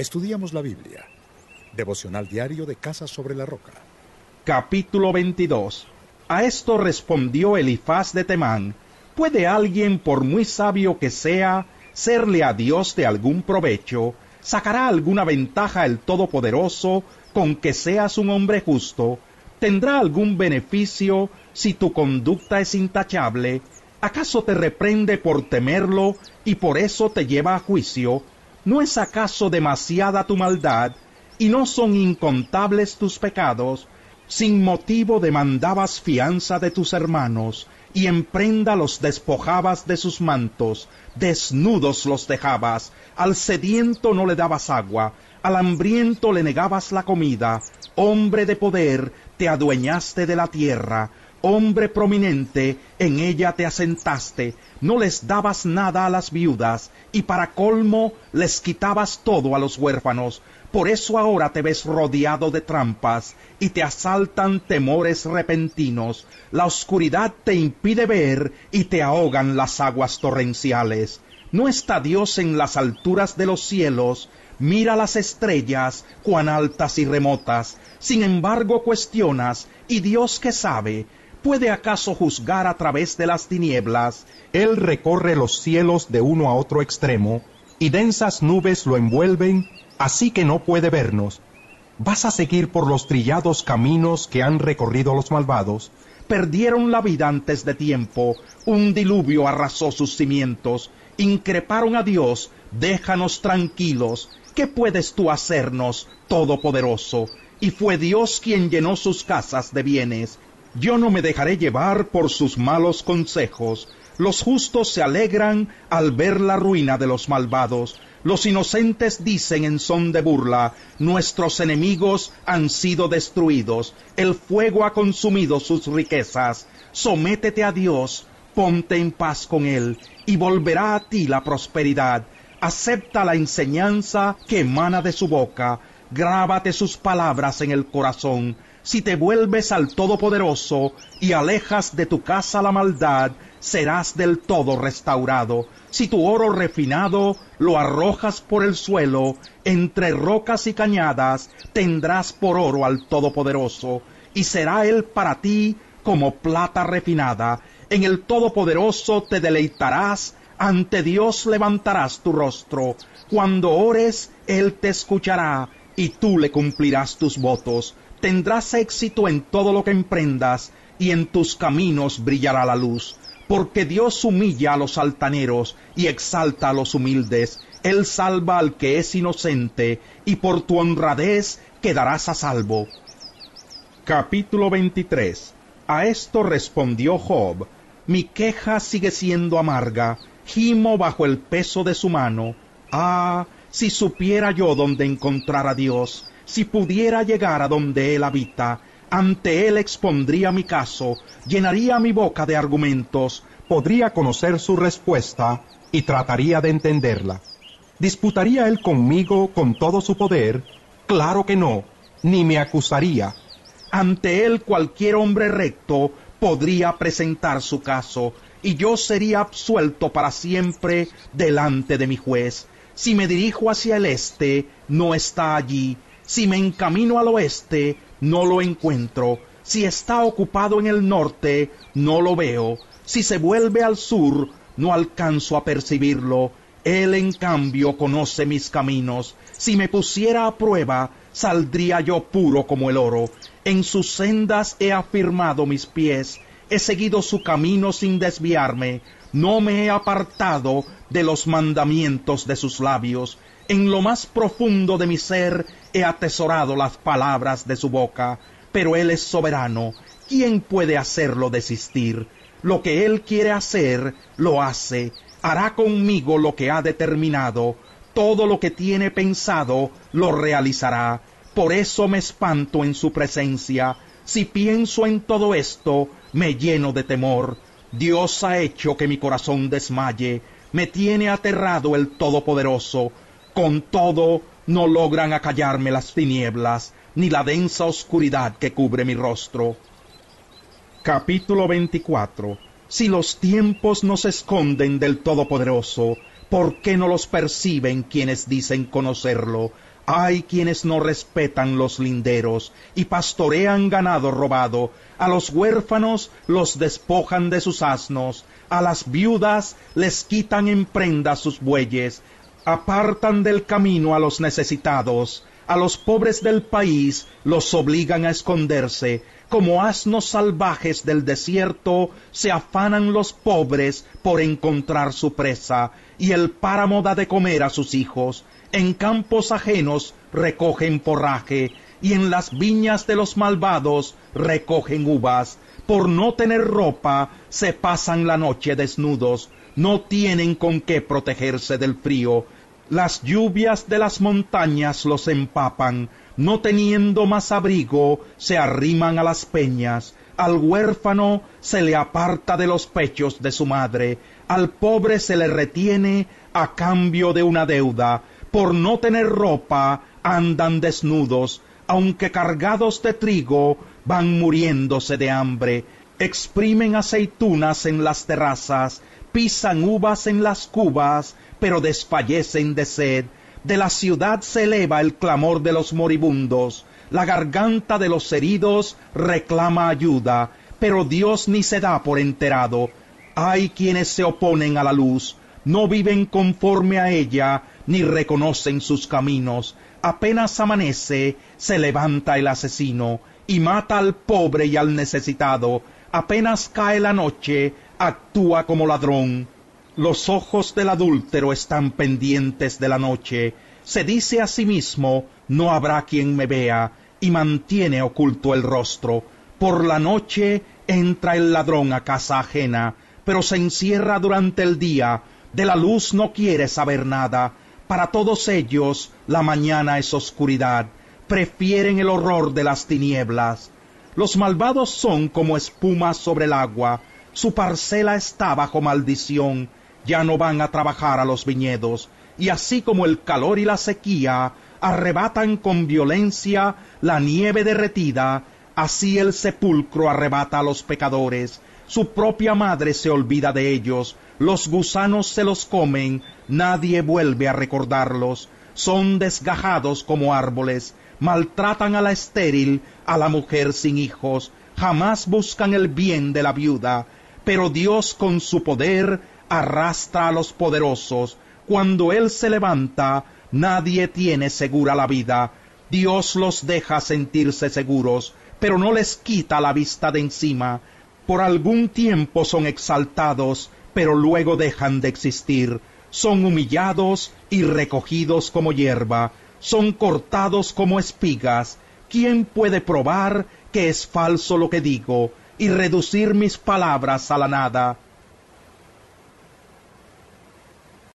Estudiamos la Biblia. Devocional diario de Casa sobre la Roca. Capítulo 22. A esto respondió Elifaz de Temán. ¿Puede alguien, por muy sabio que sea, serle a Dios de algún provecho? ¿Sacará alguna ventaja el Todopoderoso con que seas un hombre justo? ¿Tendrá algún beneficio si tu conducta es intachable? ¿Acaso te reprende por temerlo y por eso te lleva a juicio? ¿No es acaso demasiada tu maldad y no son incontables tus pecados? Sin motivo demandabas fianza de tus hermanos y en prenda los despojabas de sus mantos, desnudos los dejabas, al sediento no le dabas agua, al hambriento le negabas la comida, hombre de poder, te adueñaste de la tierra, hombre prominente, en ella te asentaste, no les dabas nada a las viudas, y para colmo les quitabas todo a los huérfanos. Por eso ahora te ves rodeado de trampas, y te asaltan temores repentinos. La oscuridad te impide ver, y te ahogan las aguas torrenciales. ¿No está Dios en las alturas de los cielos? Mira las estrellas, cuán altas y remotas. Sin embargo cuestionas, ¿y Dios qué sabe? ¿Puede acaso juzgar a través de las tinieblas? Él recorre los cielos de uno a otro extremo, y densas nubes lo envuelven, así que no puede vernos. ¿Vas a seguir por los trillados caminos que han recorrido los malvados? Perdieron la vida antes de tiempo, un diluvio arrasó sus cimientos, increparon a Dios, déjanos tranquilos, ¿qué puedes tú hacernos, Todopoderoso? Y fue Dios quien llenó sus casas de bienes, yo no me dejaré llevar por sus malos consejos. Los justos se alegran al ver la ruina de los malvados. Los inocentes dicen en son de burla, nuestros enemigos han sido destruidos, el fuego ha consumido sus riquezas. Sométete a Dios, ponte en paz con Él, y volverá a ti la prosperidad. Acepta la enseñanza que emana de su boca, grábate sus palabras en el corazón si te vuelves al Todopoderoso y alejas de tu casa la maldad, serás del todo restaurado. Si tu oro refinado lo arrojas por el suelo, entre rocas y cañadas, tendrás por oro al Todopoderoso, y será él para ti como plata refinada. En el Todopoderoso te deleitarás, ante Dios levantarás tu rostro. Cuando ores, Él te escuchará, y tú le cumplirás tus votos. Tendrás éxito en todo lo que emprendas, y en tus caminos brillará la luz, porque Dios humilla a los altaneros y exalta a los humildes, Él salva al que es inocente, y por tu honradez quedarás a salvo. Capítulo 23 A esto respondió Job, mi queja sigue siendo amarga, gimo bajo el peso de su mano. Ah, si supiera yo dónde encontrar a Dios, si pudiera llegar a donde Él habita, ante Él expondría mi caso, llenaría mi boca de argumentos, podría conocer su respuesta y trataría de entenderla. ¿Disputaría Él conmigo con todo su poder? Claro que no, ni me acusaría. Ante Él cualquier hombre recto podría presentar su caso, y yo sería absuelto para siempre delante de mi juez. Si me dirijo hacia el este, no está allí, si me encamino al oeste, no lo encuentro. Si está ocupado en el norte, no lo veo. Si se vuelve al sur, no alcanzo a percibirlo. Él, en cambio, conoce mis caminos. Si me pusiera a prueba, saldría yo puro como el oro. En sus sendas he afirmado mis pies. He seguido su camino sin desviarme. No me he apartado de los mandamientos de sus labios. En lo más profundo de mi ser he atesorado las palabras de su boca, pero Él es soberano. ¿Quién puede hacerlo desistir? Lo que Él quiere hacer, lo hace. Hará conmigo lo que ha determinado. Todo lo que tiene pensado, lo realizará. Por eso me espanto en su presencia. Si pienso en todo esto, me lleno de temor. Dios ha hecho que mi corazón desmaye. Me tiene aterrado el Todopoderoso con todo, no logran acallarme las tinieblas, ni la densa oscuridad que cubre mi rostro. Capítulo 24 Si los tiempos no se esconden del Todopoderoso, ¿por qué no los perciben quienes dicen conocerlo? Hay quienes no respetan los linderos y pastorean ganado robado, a los huérfanos los despojan de sus asnos, a las viudas les quitan en prenda sus bueyes, apartan del camino a los necesitados, a los pobres del país los obligan a esconderse, como asnos salvajes del desierto se afanan los pobres por encontrar su presa, y el páramo da de comer a sus hijos, en campos ajenos recogen forraje, y en las viñas de los malvados recogen uvas. Por no tener ropa se pasan la noche desnudos, no tienen con qué protegerse del frío. Las lluvias de las montañas los empapan, no teniendo más abrigo se arriman a las peñas. Al huérfano se le aparta de los pechos de su madre, al pobre se le retiene a cambio de una deuda. Por no tener ropa andan desnudos, aunque cargados de trigo, van muriéndose de hambre, exprimen aceitunas en las terrazas, pisan uvas en las cubas, pero desfallecen de sed. De la ciudad se eleva el clamor de los moribundos, la garganta de los heridos reclama ayuda, pero Dios ni se da por enterado. Hay quienes se oponen a la luz, no viven conforme a ella, ni reconocen sus caminos, apenas amanece, se levanta el asesino y mata al pobre y al necesitado. Apenas cae la noche, actúa como ladrón. Los ojos del adúltero están pendientes de la noche. Se dice a sí mismo, no habrá quien me vea, y mantiene oculto el rostro. Por la noche entra el ladrón a casa ajena, pero se encierra durante el día, de la luz no quiere saber nada, para todos ellos la mañana es oscuridad, prefieren el horror de las tinieblas. Los malvados son como espuma sobre el agua, su parcela está bajo maldición, ya no van a trabajar a los viñedos, y así como el calor y la sequía arrebatan con violencia la nieve derretida, así el sepulcro arrebata a los pecadores, su propia madre se olvida de ellos, los gusanos se los comen, nadie vuelve a recordarlos, son desgajados como árboles, maltratan a la estéril, a la mujer sin hijos, jamás buscan el bien de la viuda, pero Dios con su poder arrastra a los poderosos, cuando Él se levanta, nadie tiene segura la vida, Dios los deja sentirse seguros, pero no les quita la vista de encima, por algún tiempo son exaltados, pero luego dejan de existir, son humillados y recogidos como hierba, son cortados como espigas. ¿Quién puede probar que es falso lo que digo y reducir mis palabras a la nada?